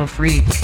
Are a freak?